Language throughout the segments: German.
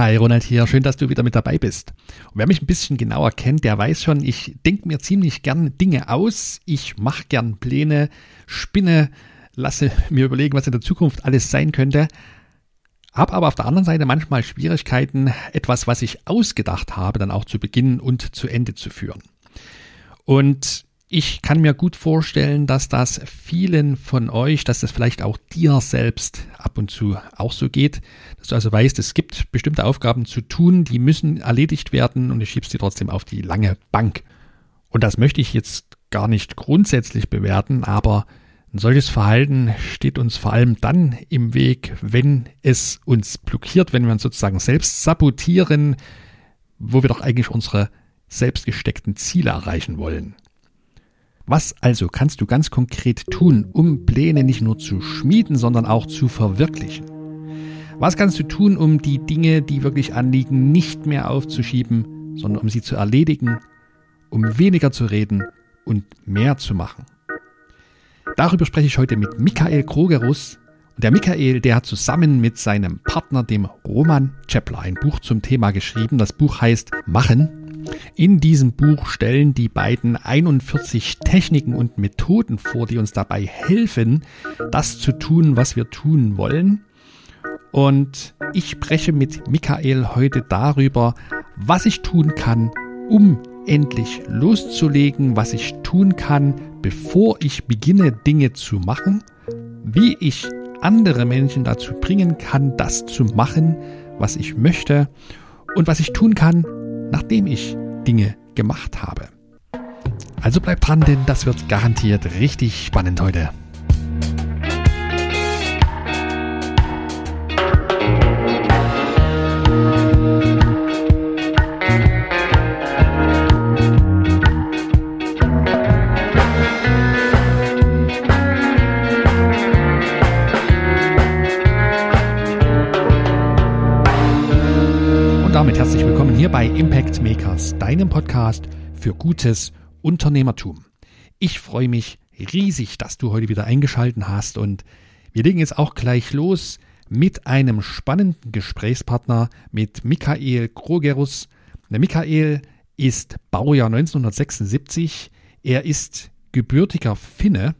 Hi Ronald hier, schön, dass du wieder mit dabei bist. Und wer mich ein bisschen genauer kennt, der weiß schon, ich denke mir ziemlich gern Dinge aus, ich mache gern Pläne, spinne, lasse mir überlegen, was in der Zukunft alles sein könnte, habe aber auf der anderen Seite manchmal Schwierigkeiten, etwas, was ich ausgedacht habe, dann auch zu beginnen und zu Ende zu führen. Und ich kann mir gut vorstellen, dass das vielen von euch, dass das vielleicht auch dir selbst ab und zu auch so geht, dass du also weißt, es gibt bestimmte Aufgaben zu tun, die müssen erledigt werden und du schiebst sie trotzdem auf die lange Bank. Und das möchte ich jetzt gar nicht grundsätzlich bewerten, aber ein solches Verhalten steht uns vor allem dann im Weg, wenn es uns blockiert, wenn wir uns sozusagen selbst sabotieren, wo wir doch eigentlich unsere selbst gesteckten Ziele erreichen wollen. Was also kannst du ganz konkret tun, um Pläne nicht nur zu schmieden, sondern auch zu verwirklichen? Was kannst du tun, um die Dinge, die wirklich anliegen, nicht mehr aufzuschieben, sondern um sie zu erledigen, um weniger zu reden und mehr zu machen? Darüber spreche ich heute mit Michael Krogerus. Und der Michael, der hat zusammen mit seinem Partner, dem Roman Chepler, ein Buch zum Thema geschrieben. Das Buch heißt Machen, in diesem Buch stellen die beiden 41 Techniken und Methoden vor, die uns dabei helfen, das zu tun, was wir tun wollen. Und ich spreche mit Michael heute darüber, was ich tun kann, um endlich loszulegen, was ich tun kann, bevor ich beginne, Dinge zu machen, wie ich andere Menschen dazu bringen kann, das zu machen, was ich möchte und was ich tun kann, nachdem ich Dinge gemacht habe. Also bleibt dran, denn das wird garantiert richtig spannend heute. Deinem Podcast für gutes Unternehmertum. Ich freue mich riesig, dass du heute wieder eingeschaltet hast und wir legen jetzt auch gleich los mit einem spannenden Gesprächspartner mit Michael Krogerus. Michael ist Baujahr 1976. Er ist gebürtiger Finne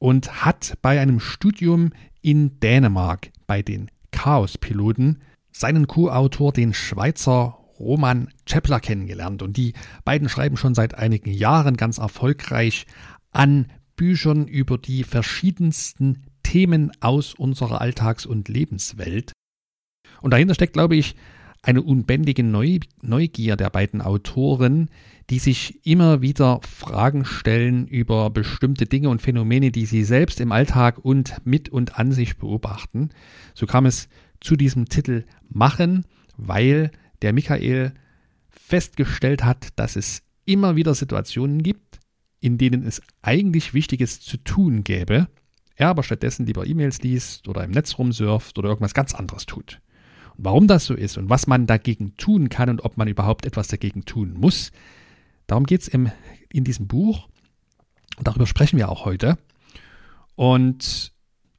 und hat bei einem Studium in Dänemark bei den Chaos-Piloten seinen Co-Autor, den Schweizer Roman Chepler, kennengelernt. Und die beiden schreiben schon seit einigen Jahren ganz erfolgreich an Büchern über die verschiedensten Themen aus unserer Alltags- und Lebenswelt. Und dahinter steckt, glaube ich, eine unbändige Neugier der beiden Autoren, die sich immer wieder Fragen stellen über bestimmte Dinge und Phänomene, die sie selbst im Alltag und mit und an sich beobachten. So kam es zu diesem Titel machen, weil der Michael festgestellt hat, dass es immer wieder Situationen gibt, in denen es eigentlich Wichtiges zu tun gäbe, er aber stattdessen lieber E-Mails liest oder im Netz rumsurft oder irgendwas ganz anderes tut. Und warum das so ist und was man dagegen tun kann und ob man überhaupt etwas dagegen tun muss, darum geht es in diesem Buch. Und darüber sprechen wir auch heute. Und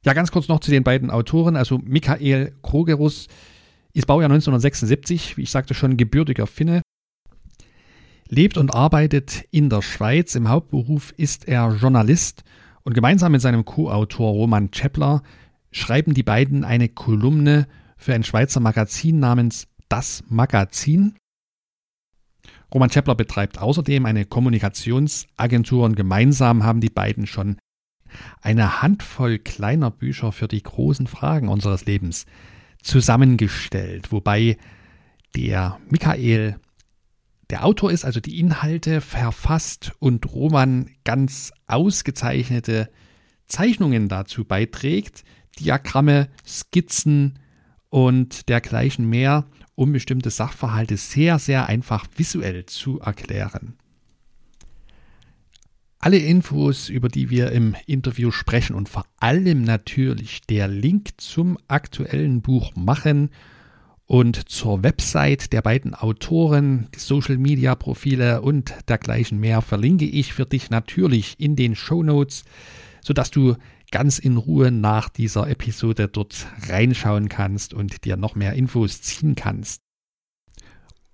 ja, ganz kurz noch zu den beiden Autoren. Also Michael Krogerus ist Baujahr 1976, wie ich sagte schon, gebürtiger Finne. Lebt und arbeitet in der Schweiz. Im Hauptberuf ist er Journalist und gemeinsam mit seinem Co-Autor Roman Chepler schreiben die beiden eine Kolumne für ein Schweizer Magazin namens Das Magazin. Roman Chepler betreibt außerdem eine Kommunikationsagentur und gemeinsam haben die beiden schon eine Handvoll kleiner Bücher für die großen Fragen unseres Lebens zusammengestellt, wobei der Michael der Autor ist, also die Inhalte verfasst und Roman ganz ausgezeichnete Zeichnungen dazu beiträgt, Diagramme, Skizzen und dergleichen mehr, um bestimmte Sachverhalte sehr, sehr einfach visuell zu erklären. Alle Infos, über die wir im Interview sprechen und vor allem natürlich der Link zum aktuellen Buch machen und zur Website der beiden Autoren, Social Media Profile und dergleichen mehr verlinke ich für dich natürlich in den Show Notes, sodass du ganz in Ruhe nach dieser Episode dort reinschauen kannst und dir noch mehr Infos ziehen kannst.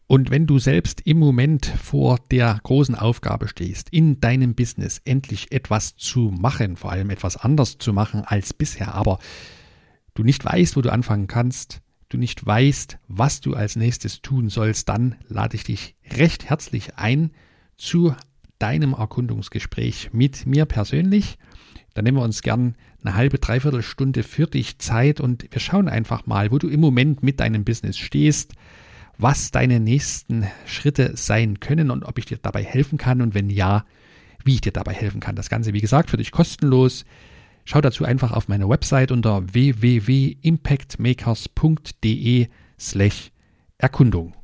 Und wenn du selbst im Moment vor der großen Aufgabe stehst, in deinem Business endlich etwas zu machen, vor allem etwas anders zu machen als bisher, aber du nicht weißt, wo du anfangen kannst, du nicht weißt, was du als nächstes tun sollst, dann lade ich dich recht herzlich ein zu deinem Erkundungsgespräch mit mir persönlich. Dann nehmen wir uns gern eine halbe, dreiviertel Stunde für dich Zeit und wir schauen einfach mal, wo du im Moment mit deinem Business stehst, was deine nächsten Schritte sein können und ob ich dir dabei helfen kann und wenn ja, wie ich dir dabei helfen kann. Das Ganze, wie gesagt, für dich kostenlos. Schau dazu einfach auf meine Website unter www.impactmakers.de slash Erkundung.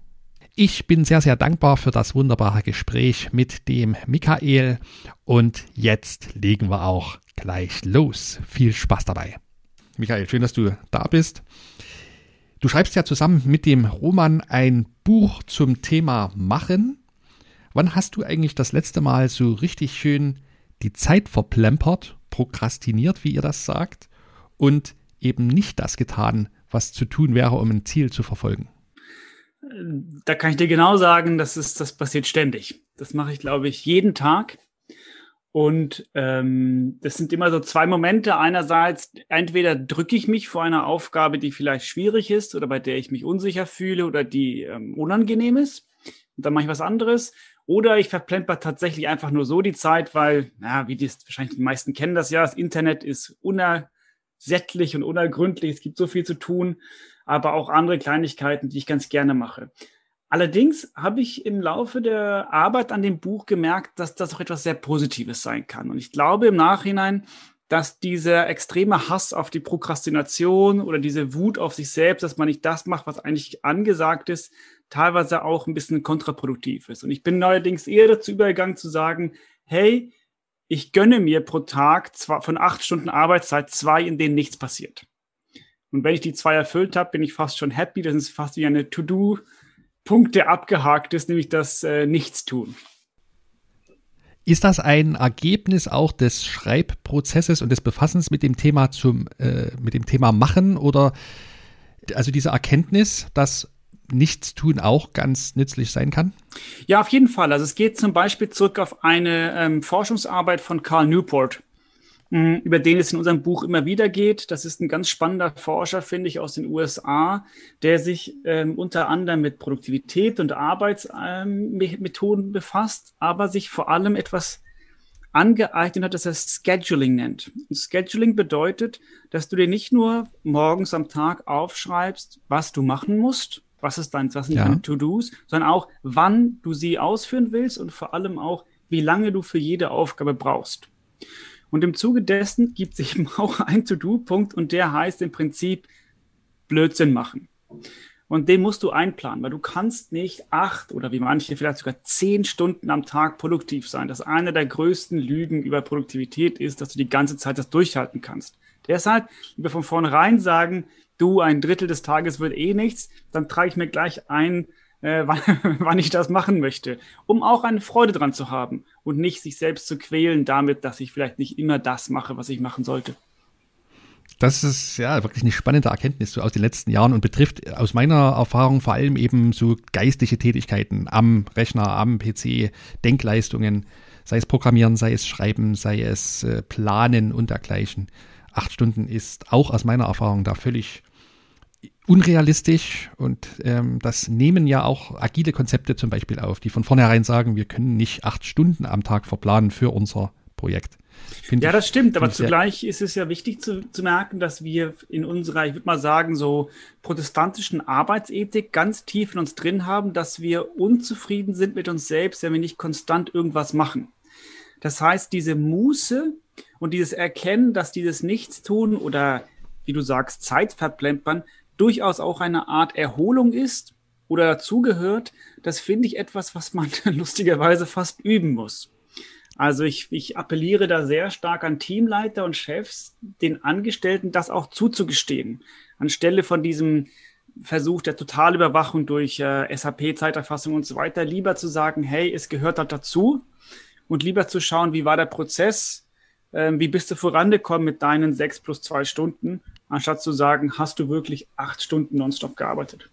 Ich bin sehr, sehr dankbar für das wunderbare Gespräch mit dem Michael und jetzt legen wir auch gleich los. Viel Spaß dabei. Michael, schön, dass du da bist. Du schreibst ja zusammen mit dem Roman ein Buch zum Thema Machen. Wann hast du eigentlich das letzte Mal so richtig schön die Zeit verplempert, prokrastiniert, wie ihr das sagt, und eben nicht das getan, was zu tun wäre, um ein Ziel zu verfolgen? Da kann ich dir genau sagen, das, ist, das passiert ständig. Das mache ich, glaube ich, jeden Tag. Und ähm, das sind immer so zwei Momente. Einerseits, entweder drücke ich mich vor einer Aufgabe, die vielleicht schwierig ist oder bei der ich mich unsicher fühle oder die ähm, unangenehm ist. Und dann mache ich was anderes. Oder ich verplemper tatsächlich einfach nur so die Zeit, weil, na, wie die wahrscheinlich die meisten kennen das ja, das Internet ist unersättlich und unergründlich. Es gibt so viel zu tun, aber auch andere Kleinigkeiten, die ich ganz gerne mache. Allerdings habe ich im Laufe der Arbeit an dem Buch gemerkt, dass das auch etwas sehr Positives sein kann. Und ich glaube im Nachhinein, dass dieser extreme Hass auf die Prokrastination oder diese Wut auf sich selbst, dass man nicht das macht, was eigentlich angesagt ist, teilweise auch ein bisschen kontraproduktiv ist. Und ich bin neuerdings eher dazu übergegangen zu sagen, hey, ich gönne mir pro Tag zwar von acht Stunden Arbeitszeit zwei, in denen nichts passiert. Und wenn ich die zwei erfüllt habe, bin ich fast schon happy. Das ist fast wie eine To-Do Punkte abgehakt ist, nämlich das äh, Nichtstun. Ist das ein Ergebnis auch des Schreibprozesses und des Befassens mit dem Thema zum, äh, mit dem Thema Machen oder also diese Erkenntnis, dass Nichtstun auch ganz nützlich sein kann? Ja, auf jeden Fall. Also es geht zum Beispiel zurück auf eine ähm, Forschungsarbeit von Carl Newport. Über den es in unserem Buch immer wieder geht. Das ist ein ganz spannender Forscher, finde ich, aus den USA, der sich ähm, unter anderem mit Produktivität und Arbeitsmethoden ähm, befasst, aber sich vor allem etwas angeeignet hat, das er Scheduling nennt. Und Scheduling bedeutet, dass du dir nicht nur morgens am Tag aufschreibst, was du machen musst, was ist dein, was sind ja. deine To-Dos, sondern auch, wann du sie ausführen willst und vor allem auch, wie lange du für jede Aufgabe brauchst. Und im Zuge dessen gibt es eben auch einen To-Do-Punkt und der heißt im Prinzip Blödsinn machen. Und den musst du einplanen, weil du kannst nicht acht oder wie manche vielleicht sogar zehn Stunden am Tag produktiv sein. Das eine der größten Lügen über Produktivität ist, dass du die ganze Zeit das durchhalten kannst. Deshalb lieber von vornherein sagen, du, ein Drittel des Tages wird eh nichts, dann trage ich mir gleich ein, äh, wann, wann ich das machen möchte, um auch eine Freude dran zu haben und nicht sich selbst zu quälen damit, dass ich vielleicht nicht immer das mache, was ich machen sollte. Das ist ja wirklich eine spannende Erkenntnis so aus den letzten Jahren und betrifft aus meiner Erfahrung vor allem eben so geistige Tätigkeiten am Rechner, am PC, Denkleistungen, sei es Programmieren, sei es Schreiben, sei es äh, Planen und dergleichen. Acht Stunden ist auch aus meiner Erfahrung da völlig unrealistisch und ähm, das nehmen ja auch agile Konzepte zum Beispiel auf, die von vornherein sagen, wir können nicht acht Stunden am Tag verplanen für unser Projekt. Find ja, das stimmt, aber zugleich ist es ja wichtig zu, zu merken, dass wir in unserer, ich würde mal sagen, so protestantischen Arbeitsethik ganz tief in uns drin haben, dass wir unzufrieden sind mit uns selbst, wenn wir nicht konstant irgendwas machen. Das heißt, diese Muße und dieses Erkennen, dass dieses Nichtstun oder wie du sagst, Zeit verplempern, durchaus auch eine Art Erholung ist oder dazugehört, das finde ich etwas, was man lustigerweise fast üben muss. Also ich, ich appelliere da sehr stark an Teamleiter und Chefs, den Angestellten das auch zuzugestehen. Anstelle von diesem Versuch der Totalüberwachung durch äh, SAP-Zeiterfassung und so weiter, lieber zu sagen, hey, es gehört da dazu und lieber zu schauen, wie war der Prozess, ähm, wie bist du vorangekommen mit deinen sechs plus zwei Stunden, anstatt zu sagen, hast du wirklich acht Stunden nonstop gearbeitet?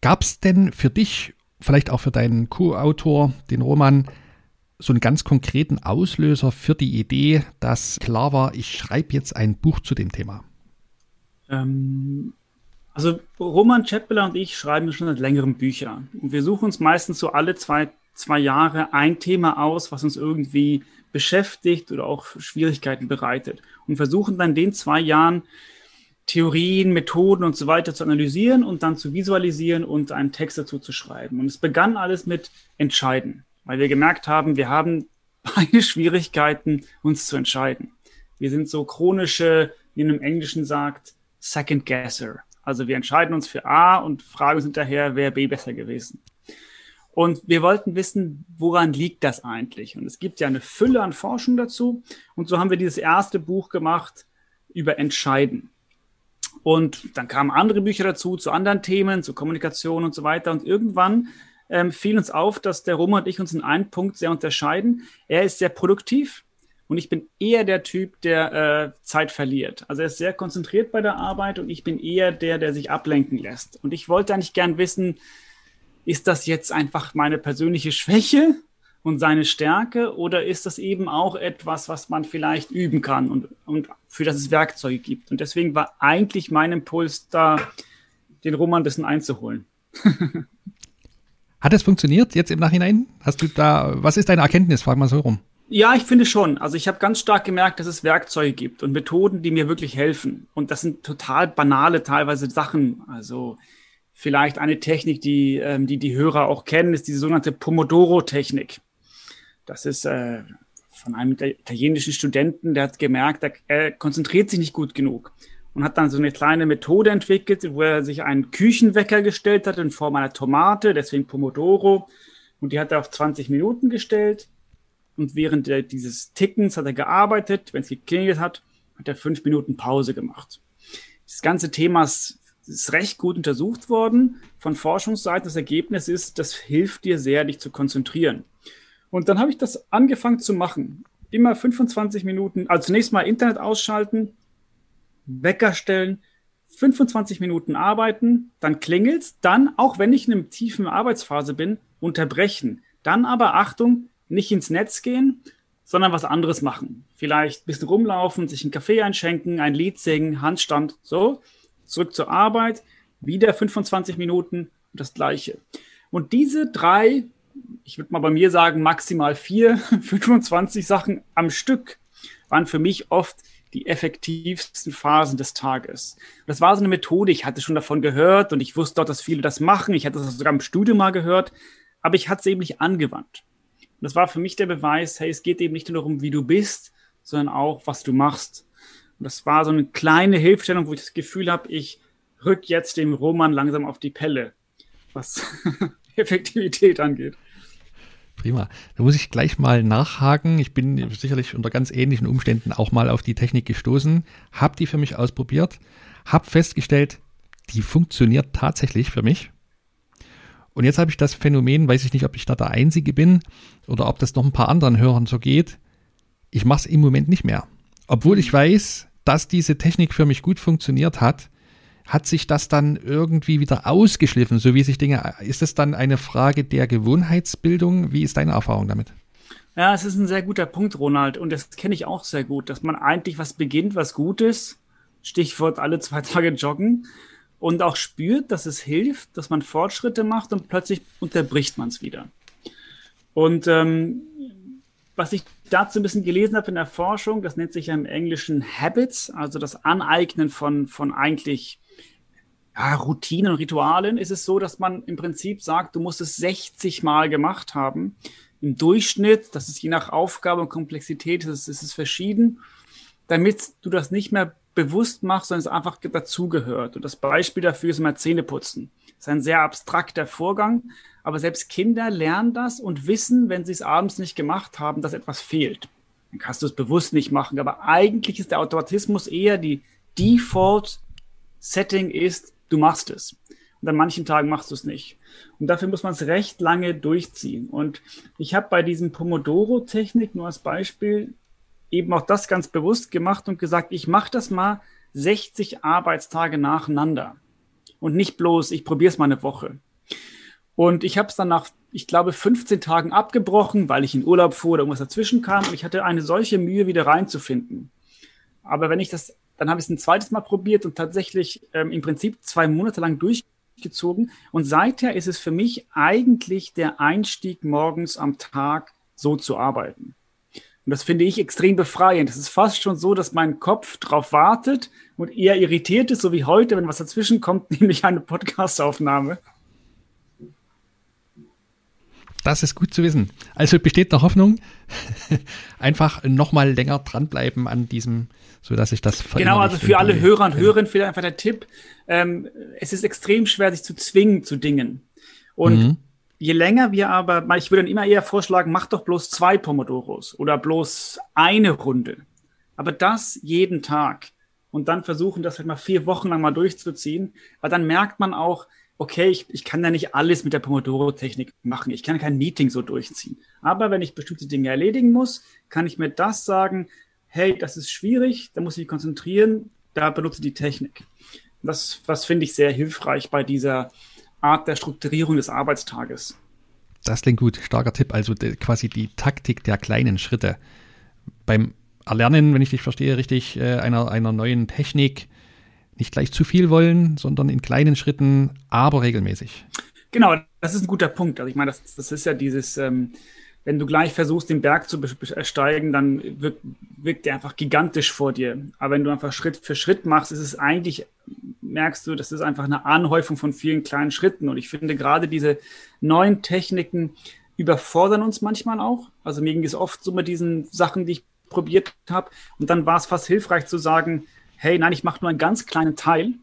Gab es denn für dich, vielleicht auch für deinen Co-Autor, den Roman, so einen ganz konkreten Auslöser für die Idee, dass klar war, ich schreibe jetzt ein Buch zu dem Thema? Ähm, also Roman Chappeler und ich schreiben schon seit längerem Bücher. Und wir suchen uns meistens so alle zwei, zwei Jahre ein Thema aus, was uns irgendwie beschäftigt oder auch Schwierigkeiten bereitet. Und versuchen dann den zwei Jahren Theorien, Methoden und so weiter zu analysieren und dann zu visualisieren und einen Text dazu zu schreiben. Und es begann alles mit Entscheiden, weil wir gemerkt haben, wir haben beide Schwierigkeiten, uns zu entscheiden. Wir sind so chronische, wie man im Englischen sagt, Second Guesser. Also wir entscheiden uns für A und fragen uns hinterher, wäre B besser gewesen. Und wir wollten wissen, woran liegt das eigentlich? Und es gibt ja eine Fülle an Forschung dazu. Und so haben wir dieses erste Buch gemacht über Entscheiden. Und dann kamen andere Bücher dazu, zu anderen Themen, zu Kommunikation und so weiter. Und irgendwann ähm, fiel uns auf, dass der Roman und ich uns in einem Punkt sehr unterscheiden. Er ist sehr produktiv und ich bin eher der Typ, der äh, Zeit verliert. Also er ist sehr konzentriert bei der Arbeit und ich bin eher der, der sich ablenken lässt. Und ich wollte eigentlich gern wissen, ist das jetzt einfach meine persönliche Schwäche und seine Stärke oder ist das eben auch etwas, was man vielleicht üben kann und, und für das es Werkzeuge gibt? Und deswegen war eigentlich mein Impuls da, den Roman ein bisschen einzuholen. Hat es funktioniert jetzt im Nachhinein? Hast du da, was ist deine Erkenntnis? Frag mal so rum. Ja, ich finde schon. Also ich habe ganz stark gemerkt, dass es Werkzeuge gibt und Methoden, die mir wirklich helfen. Und das sind total banale teilweise Sachen. Also vielleicht eine Technik, die ähm, die, die Hörer auch kennen, ist diese sogenannte Pomodoro-Technik. Das ist äh, von einem italienischen Studenten, der hat gemerkt, er, er konzentriert sich nicht gut genug und hat dann so eine kleine Methode entwickelt, wo er sich einen Küchenwecker gestellt hat in Form einer Tomate, deswegen Pomodoro. Und die hat er auf 20 Minuten gestellt und während der, dieses Tickens hat er gearbeitet. Wenn es geklingelt hat, hat er fünf Minuten Pause gemacht. Das ganze Thema ist, ist recht gut untersucht worden von Forschungsseite. Das Ergebnis ist, das hilft dir sehr, dich zu konzentrieren. Und dann habe ich das angefangen zu machen. Immer 25 Minuten, also zunächst mal Internet ausschalten, Wecker stellen, 25 Minuten arbeiten, dann klingelt's, dann, auch wenn ich in einer tiefen Arbeitsphase bin, unterbrechen. Dann aber Achtung, nicht ins Netz gehen, sondern was anderes machen. Vielleicht ein bisschen rumlaufen, sich einen Kaffee einschenken, ein Lied singen, Handstand, so. Zurück zur Arbeit, wieder 25 Minuten das Gleiche. Und diese drei, ich würde mal bei mir sagen, maximal vier, 25 Sachen am Stück waren für mich oft die effektivsten Phasen des Tages. Das war so eine Methode, ich hatte schon davon gehört und ich wusste auch, dass viele das machen. Ich hatte das sogar im Studium mal gehört, aber ich hatte es eben nicht angewandt. Und das war für mich der Beweis, hey, es geht eben nicht nur darum, wie du bist, sondern auch, was du machst. Und das war so eine kleine Hilfestellung, wo ich das Gefühl habe, ich rück jetzt dem Roman langsam auf die Pelle, was Effektivität angeht. Prima. Da muss ich gleich mal nachhaken. Ich bin sicherlich unter ganz ähnlichen Umständen auch mal auf die Technik gestoßen, habe die für mich ausprobiert, habe festgestellt, die funktioniert tatsächlich für mich. Und jetzt habe ich das Phänomen, weiß ich nicht, ob ich da der Einzige bin oder ob das noch ein paar anderen Hörern so geht. Ich mache es im Moment nicht mehr. Obwohl ich weiß, dass diese Technik für mich gut funktioniert hat, hat sich das dann irgendwie wieder ausgeschliffen, so wie sich Dinge. Ist es dann eine Frage der Gewohnheitsbildung? Wie ist deine Erfahrung damit? Ja, es ist ein sehr guter Punkt, Ronald. Und das kenne ich auch sehr gut, dass man eigentlich was beginnt, was gut ist. Stichwort alle zwei Tage joggen und auch spürt, dass es hilft, dass man Fortschritte macht und plötzlich unterbricht man es wieder. Und ähm, was ich dazu ein bisschen gelesen habe in der Forschung, das nennt sich ja im Englischen Habits, also das Aneignen von, von eigentlich ja, Routinen und Ritualen, ist es so, dass man im Prinzip sagt, du musst es 60 Mal gemacht haben. Im Durchschnitt, das ist je nach Aufgabe und Komplexität, das ist es verschieden, damit du das nicht mehr bewusst machst, sondern es einfach dazugehört. Und das Beispiel dafür ist immer Zähneputzen. Das ist ein sehr abstrakter Vorgang, aber selbst Kinder lernen das und wissen, wenn sie es abends nicht gemacht haben, dass etwas fehlt. Dann kannst du es bewusst nicht machen, aber eigentlich ist der Automatismus eher die Default Setting ist, du machst es. Und an manchen Tagen machst du es nicht. Und dafür muss man es recht lange durchziehen. Und ich habe bei diesem Pomodoro-Technik nur als Beispiel eben auch das ganz bewusst gemacht und gesagt, ich mache das mal 60 Arbeitstage nacheinander. Und nicht bloß, ich probiere es mal eine Woche. Und ich habe es dann nach, ich glaube, 15 Tagen abgebrochen, weil ich in Urlaub fuhr oder irgendwas dazwischen kam. Und ich hatte eine solche Mühe, wieder reinzufinden. Aber wenn ich das, dann habe ich es ein zweites Mal probiert und tatsächlich ähm, im Prinzip zwei Monate lang durchgezogen. Und seither ist es für mich eigentlich der Einstieg morgens am Tag so zu arbeiten. Und das finde ich extrem befreiend. Es ist fast schon so, dass mein Kopf darauf wartet und eher irritiert ist, so wie heute, wenn was dazwischen kommt, nämlich eine Podcastaufnahme. Das ist gut zu wissen. Also besteht noch Hoffnung. Einfach nochmal länger dranbleiben an diesem, sodass ich das Genau, also für alle Hörer und Hörerinnen vielleicht einfach der Tipp. Ähm, es ist extrem schwer, sich zu zwingen zu Dingen. Und mhm. Je länger wir aber, ich würde dann immer eher vorschlagen, mach doch bloß zwei Pomodoros oder bloß eine Runde. Aber das jeden Tag. Und dann versuchen, das halt mal vier Wochen lang mal durchzuziehen. Weil dann merkt man auch, okay, ich, ich kann ja nicht alles mit der Pomodoro-Technik machen. Ich kann kein Meeting so durchziehen. Aber wenn ich bestimmte Dinge erledigen muss, kann ich mir das sagen, hey, das ist schwierig, da muss ich mich konzentrieren, da benutze die Technik. Das, was finde ich sehr hilfreich bei dieser Art der Strukturierung des Arbeitstages. Das klingt gut, starker Tipp. Also quasi die Taktik der kleinen Schritte. Beim Erlernen, wenn ich dich verstehe, richtig, äh, einer, einer neuen Technik nicht gleich zu viel wollen, sondern in kleinen Schritten, aber regelmäßig. Genau, das ist ein guter Punkt. Also ich meine, das, das ist ja dieses, ähm, wenn du gleich versuchst, den Berg zu ersteigen, dann wirkt, wirkt der einfach gigantisch vor dir. Aber wenn du einfach Schritt für Schritt machst, ist es eigentlich, merkst du, das ist einfach eine Anhäufung von vielen kleinen Schritten. Und ich finde gerade diese neuen Techniken überfordern uns manchmal auch. Also mir ging es oft so mit diesen Sachen, die ich probiert habe. Und dann war es fast hilfreich zu sagen, hey, nein, ich mache nur einen ganz kleinen Teil.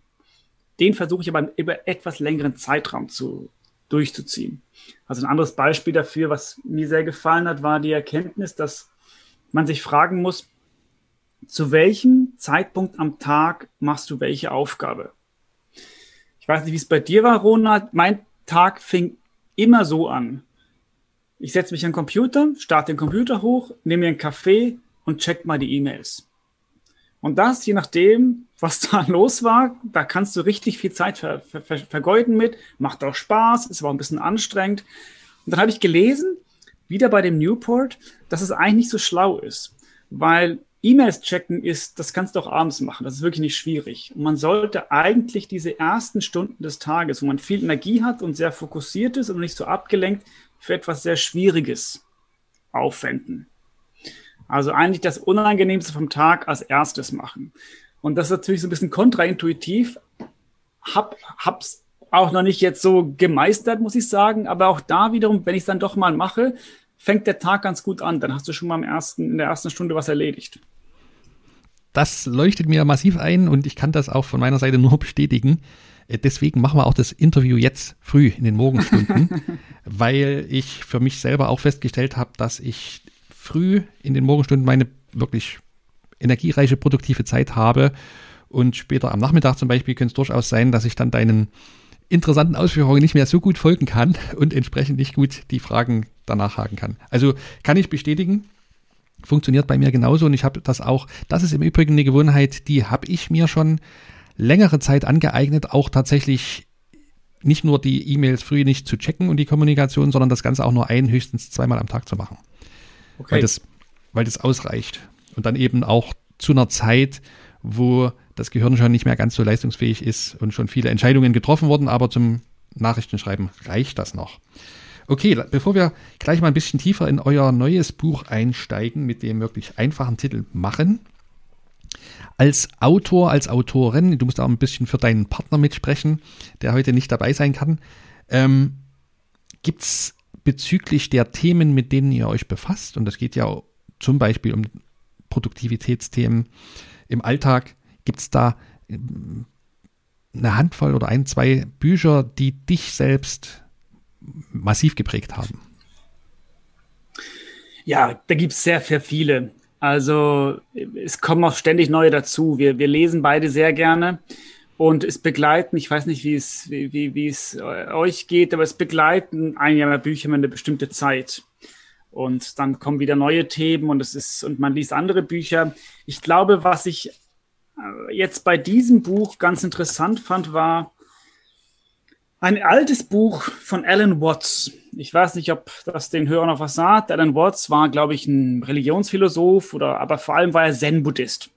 Den versuche ich aber über etwas längeren Zeitraum zu, durchzuziehen. Also ein anderes Beispiel dafür, was mir sehr gefallen hat, war die Erkenntnis, dass man sich fragen muss, zu welchem Zeitpunkt am Tag machst du welche Aufgabe? Ich weiß nicht, wie es bei dir war, Ronald. Mein Tag fing immer so an. Ich setze mich an den Computer, starte den Computer hoch, nehme mir einen Kaffee und check mal die E-Mails. Und das, je nachdem, was da los war, da kannst du richtig viel Zeit ver ver ver vergeuden mit. Macht auch Spaß, ist aber ein bisschen anstrengend. Und dann habe ich gelesen, wieder bei dem Newport, dass es eigentlich nicht so schlau ist, weil E-Mails checken ist, das kannst du auch abends machen. Das ist wirklich nicht schwierig. Und man sollte eigentlich diese ersten Stunden des Tages, wo man viel Energie hat und sehr fokussiert ist und nicht so abgelenkt, für etwas sehr Schwieriges aufwenden. Also eigentlich das Unangenehmste vom Tag als erstes machen. Und das ist natürlich so ein bisschen kontraintuitiv. Hab, hab's auch noch nicht jetzt so gemeistert, muss ich sagen. Aber auch da wiederum, wenn ich es dann doch mal mache, fängt der Tag ganz gut an. Dann hast du schon mal im ersten, in der ersten Stunde was erledigt. Das leuchtet mir massiv ein und ich kann das auch von meiner Seite nur bestätigen. Äh, deswegen machen wir auch das Interview jetzt früh in den Morgenstunden, weil ich für mich selber auch festgestellt habe, dass ich früh in den Morgenstunden meine wirklich energiereiche, produktive Zeit habe. Und später am Nachmittag zum Beispiel könnte es durchaus sein, dass ich dann deinen interessanten Ausführungen nicht mehr so gut folgen kann und entsprechend nicht gut die Fragen danach haken kann. Also kann ich bestätigen, funktioniert bei mir genauso und ich habe das auch, das ist im Übrigen eine Gewohnheit, die habe ich mir schon längere Zeit angeeignet, auch tatsächlich nicht nur die E-Mails früh nicht zu checken und die Kommunikation, sondern das Ganze auch nur ein, höchstens zweimal am Tag zu machen. Okay. Weil, das, weil das ausreicht. Und dann eben auch zu einer Zeit, wo das Gehirn schon nicht mehr ganz so leistungsfähig ist und schon viele Entscheidungen getroffen wurden, aber zum Nachrichtenschreiben reicht das noch. Okay, bevor wir gleich mal ein bisschen tiefer in euer neues Buch einsteigen mit dem wirklich einfachen Titel Machen. Als Autor, als Autorin, du musst auch ein bisschen für deinen Partner mitsprechen, der heute nicht dabei sein kann. Ähm, Gibt es bezüglich der Themen, mit denen ihr euch befasst, und das geht ja zum Beispiel um Produktivitätsthemen im Alltag, gibt es da ähm, eine Handvoll oder ein, zwei Bücher, die dich selbst massiv geprägt haben? Ja, da gibt es sehr, sehr viele. Also es kommen auch ständig neue dazu. Wir, wir lesen beide sehr gerne. Und es begleiten, ich weiß nicht, wie es, wie, wie, es euch geht, aber es begleiten ein Jahr Bücher über eine bestimmte Zeit. Und dann kommen wieder neue Themen und es ist, und man liest andere Bücher. Ich glaube, was ich äh, jetzt bei diesem Buch ganz interessant fand, war ein altes Buch von Alan Watts. Ich weiß nicht, ob das den Hörern noch was sagt. Alan Watts war, glaube ich, ein Religionsphilosoph oder, aber vor allem war er Zen-Buddhist.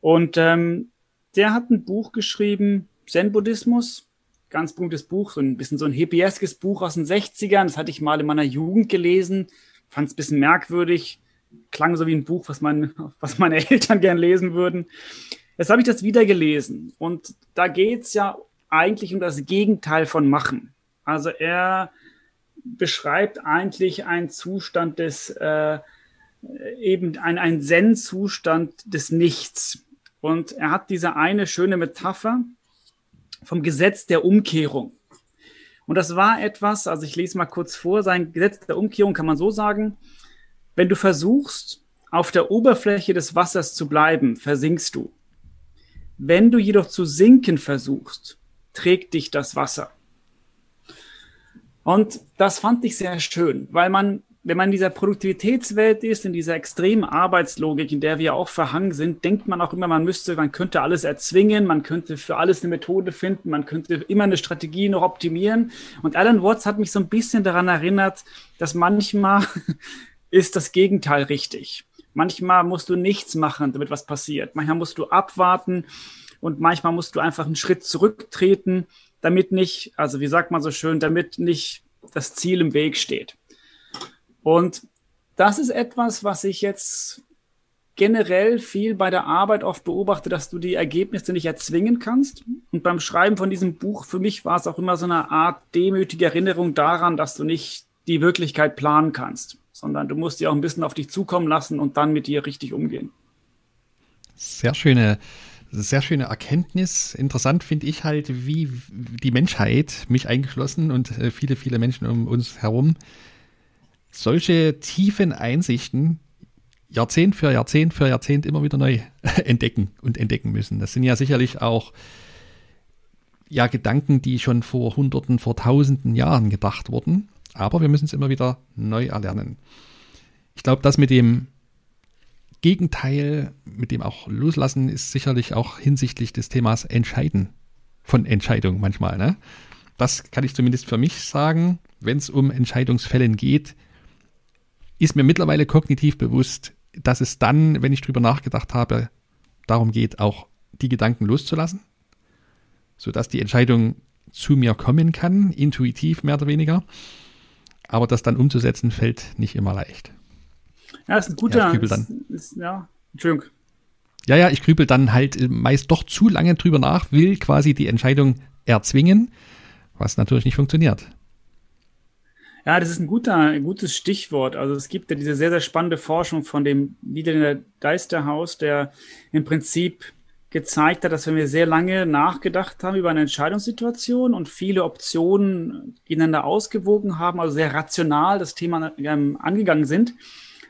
Und ähm, der hat ein Buch geschrieben, Zen-Buddhismus, ganz berühmtes Buch, so ein bisschen so ein hippieskes Buch aus den 60ern. Das hatte ich mal in meiner Jugend gelesen, fand es ein bisschen merkwürdig, klang so wie ein Buch, was, mein, was meine Eltern gern lesen würden. Jetzt habe ich das wieder gelesen und da geht es ja eigentlich um das Gegenteil von machen. Also er beschreibt eigentlich einen Zustand des, äh, eben ein, ein Zen-Zustand des Nichts. Und er hat diese eine schöne Metapher vom Gesetz der Umkehrung. Und das war etwas, also ich lese mal kurz vor, sein Gesetz der Umkehrung kann man so sagen, wenn du versuchst, auf der Oberfläche des Wassers zu bleiben, versinkst du. Wenn du jedoch zu sinken versuchst, trägt dich das Wasser. Und das fand ich sehr schön, weil man wenn man in dieser Produktivitätswelt ist, in dieser extremen Arbeitslogik, in der wir auch verhangen sind, denkt man auch immer, man müsste, man könnte alles erzwingen, man könnte für alles eine Methode finden, man könnte immer eine Strategie noch optimieren. Und Alan Watts hat mich so ein bisschen daran erinnert, dass manchmal ist das Gegenteil richtig. Manchmal musst du nichts machen, damit was passiert. Manchmal musst du abwarten und manchmal musst du einfach einen Schritt zurücktreten, damit nicht, also wie sagt man so schön, damit nicht das Ziel im Weg steht. Und das ist etwas, was ich jetzt generell viel bei der Arbeit oft beobachte, dass du die Ergebnisse nicht erzwingen kannst. Und beim Schreiben von diesem Buch, für mich war es auch immer so eine Art demütige Erinnerung daran, dass du nicht die Wirklichkeit planen kannst, sondern du musst sie auch ein bisschen auf dich zukommen lassen und dann mit dir richtig umgehen. Sehr schöne, sehr schöne Erkenntnis. Interessant finde ich halt, wie die Menschheit, mich eingeschlossen und äh, viele, viele Menschen um uns herum, solche tiefen Einsichten Jahrzehnt für Jahrzehnt für Jahrzehnt immer wieder neu entdecken und entdecken müssen. Das sind ja sicherlich auch ja Gedanken, die schon vor Hunderten, vor Tausenden Jahren gedacht wurden, aber wir müssen es immer wieder neu erlernen. Ich glaube, das mit dem Gegenteil, mit dem auch Loslassen, ist sicherlich auch hinsichtlich des Themas Entscheiden von Entscheidungen manchmal. Ne? Das kann ich zumindest für mich sagen, wenn es um Entscheidungsfällen geht, ist mir mittlerweile kognitiv bewusst, dass es dann, wenn ich drüber nachgedacht habe, darum geht, auch die Gedanken loszulassen, sodass die Entscheidung zu mir kommen kann, intuitiv mehr oder weniger. Aber das dann umzusetzen, fällt nicht immer leicht. Ja, ist ein guter. Ja, ich dann, ist, ja, Entschuldigung. Ja, ja, ich grübel dann halt meist doch zu lange drüber nach, will quasi die Entscheidung erzwingen, was natürlich nicht funktioniert. Ja, das ist ein guter, ein gutes Stichwort. Also es gibt ja diese sehr, sehr spannende Forschung von dem Niederländer Deisterhaus, der im Prinzip gezeigt hat, dass wenn wir sehr lange nachgedacht haben über eine Entscheidungssituation und viele Optionen gegeneinander ausgewogen haben, also sehr rational das Thema ähm, angegangen sind,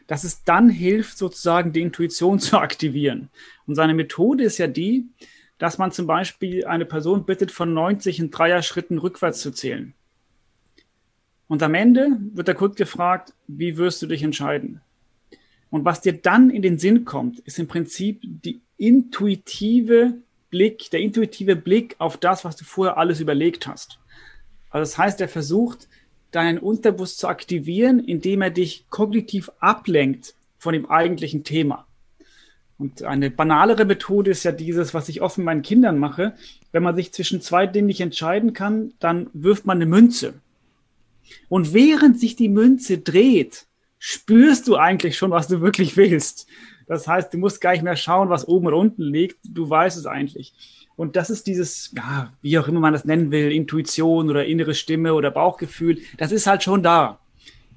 dass es dann hilft, sozusagen die Intuition zu aktivieren. Und seine Methode ist ja die, dass man zum Beispiel eine Person bittet, von 90 in Dreier-Schritten rückwärts zu zählen. Und am Ende wird der Kunde gefragt, wie wirst du dich entscheiden? Und was dir dann in den Sinn kommt, ist im Prinzip die intuitive Blick, der intuitive Blick auf das, was du vorher alles überlegt hast. Also das heißt, er versucht, deinen Unterbewusst zu aktivieren, indem er dich kognitiv ablenkt von dem eigentlichen Thema. Und eine banalere Methode ist ja dieses, was ich oft mit meinen Kindern mache. Wenn man sich zwischen zwei Dingen nicht entscheiden kann, dann wirft man eine Münze. Und während sich die Münze dreht, spürst du eigentlich schon, was du wirklich willst. Das heißt, du musst gar nicht mehr schauen, was oben oder unten liegt. Du weißt es eigentlich. Und das ist dieses, ja, wie auch immer man das nennen will, Intuition oder innere Stimme oder Bauchgefühl. Das ist halt schon da.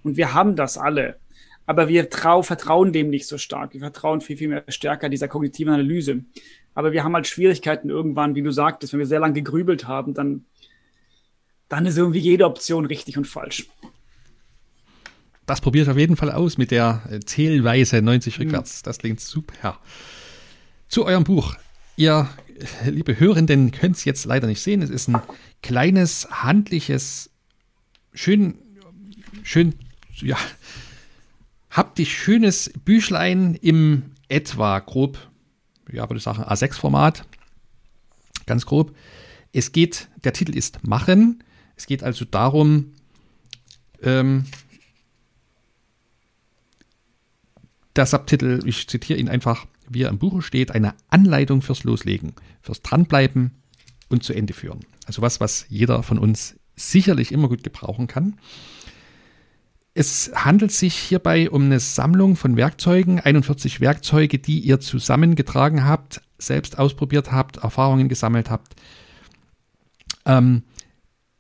Und wir haben das alle. Aber wir trau, vertrauen dem nicht so stark. Wir vertrauen viel, viel mehr stärker dieser kognitiven Analyse. Aber wir haben halt Schwierigkeiten irgendwann, wie du sagtest, wenn wir sehr lange gegrübelt haben, dann dann ist irgendwie jede Option richtig und falsch. Das probiert auf jeden Fall aus mit der äh, Zählweise 90 rückwärts. Das klingt super. Zu eurem Buch. Ihr liebe Hörenden können es jetzt leider nicht sehen. Es ist ein kleines, handliches, schön, schön, ja, haptisch schönes Büchlein im etwa grob, ja, würde ich sagen, A6-Format. Ganz grob. Es geht, der Titel ist Machen. Es geht also darum, ähm, der Subtitel, ich zitiere ihn einfach, wie er im Buch steht, eine Anleitung fürs Loslegen, fürs Dranbleiben und zu Ende führen. Also was, was jeder von uns sicherlich immer gut gebrauchen kann. Es handelt sich hierbei um eine Sammlung von Werkzeugen, 41 Werkzeuge, die ihr zusammengetragen habt, selbst ausprobiert habt, Erfahrungen gesammelt habt. Ähm,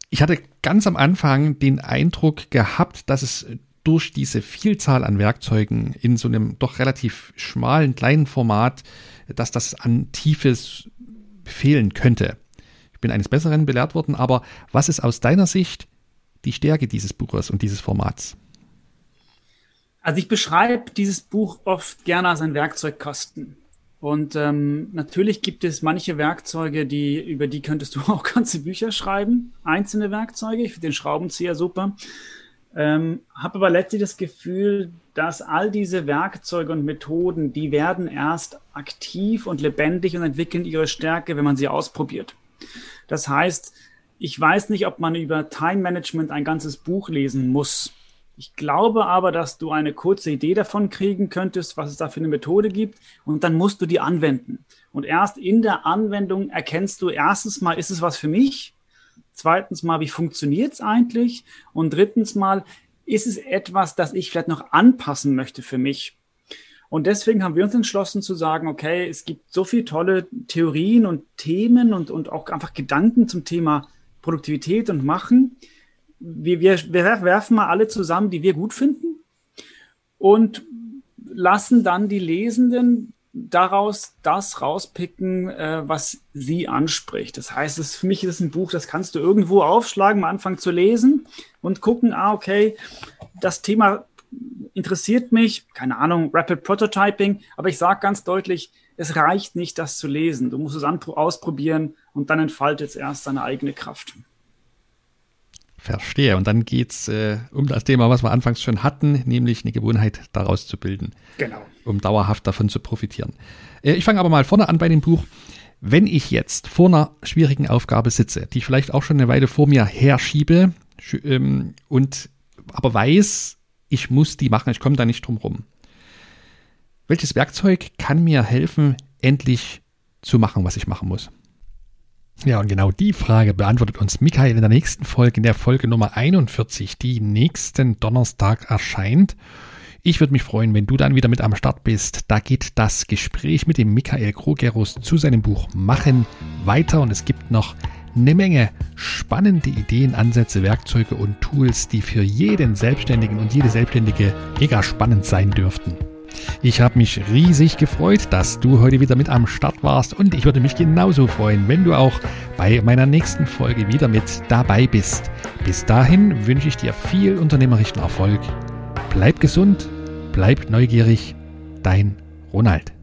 ich hatte ganz am Anfang den Eindruck gehabt, dass es durch diese Vielzahl an Werkzeugen in so einem doch relativ schmalen, kleinen Format, dass das an Tiefes fehlen könnte. Ich bin eines Besseren belehrt worden, aber was ist aus deiner Sicht die Stärke dieses Buches und dieses Formats? Also ich beschreibe dieses Buch oft gerne als ein Werkzeugkasten. Und ähm, natürlich gibt es manche Werkzeuge, die, über die könntest du auch ganze Bücher schreiben. Einzelne Werkzeuge. Ich finde den Schraubenzieher super. Ähm, habe aber letztlich das Gefühl, dass all diese Werkzeuge und Methoden, die werden erst aktiv und lebendig und entwickeln ihre Stärke, wenn man sie ausprobiert. Das heißt, ich weiß nicht, ob man über Time Management ein ganzes Buch lesen muss. Ich glaube aber, dass du eine kurze Idee davon kriegen könntest, was es da für eine Methode gibt, und dann musst du die anwenden. Und erst in der Anwendung erkennst du erstens mal, ist es was für mich? Zweitens mal, wie funktioniert es eigentlich? Und drittens mal, ist es etwas, das ich vielleicht noch anpassen möchte für mich? Und deswegen haben wir uns entschlossen zu sagen, okay, es gibt so viele tolle Theorien und Themen und, und auch einfach Gedanken zum Thema Produktivität und Machen. Wir, wir, wir werfen mal alle zusammen, die wir gut finden und lassen dann die Lesenden daraus das rauspicken, äh, was sie anspricht. Das heißt, es, für mich ist es ein Buch, das kannst du irgendwo aufschlagen, mal anfangen zu lesen und gucken, ah, okay, das Thema interessiert mich, keine Ahnung, Rapid Prototyping, aber ich sage ganz deutlich, es reicht nicht, das zu lesen. Du musst es ausprobieren und dann entfaltet es erst seine eigene Kraft. Verstehe. Und dann geht es äh, um das Thema, was wir anfangs schon hatten, nämlich eine Gewohnheit daraus zu bilden. Genau. Um dauerhaft davon zu profitieren. Äh, ich fange aber mal vorne an bei dem Buch. Wenn ich jetzt vor einer schwierigen Aufgabe sitze, die ich vielleicht auch schon eine Weile vor mir herschiebe ähm, und aber weiß, ich muss die machen, ich komme da nicht drum rum. Welches Werkzeug kann mir helfen, endlich zu machen, was ich machen muss? Ja, und genau die Frage beantwortet uns Michael in der nächsten Folge, in der Folge Nummer 41, die nächsten Donnerstag erscheint. Ich würde mich freuen, wenn du dann wieder mit am Start bist. Da geht das Gespräch mit dem Michael Krogerus zu seinem Buch Machen weiter und es gibt noch eine Menge spannende Ideen, Ansätze, Werkzeuge und Tools, die für jeden Selbstständigen und jede Selbstständige mega spannend sein dürften. Ich habe mich riesig gefreut, dass du heute wieder mit am Start warst und ich würde mich genauso freuen, wenn du auch bei meiner nächsten Folge wieder mit dabei bist. Bis dahin wünsche ich dir viel unternehmerischen Erfolg. Bleib gesund, bleib neugierig, dein Ronald.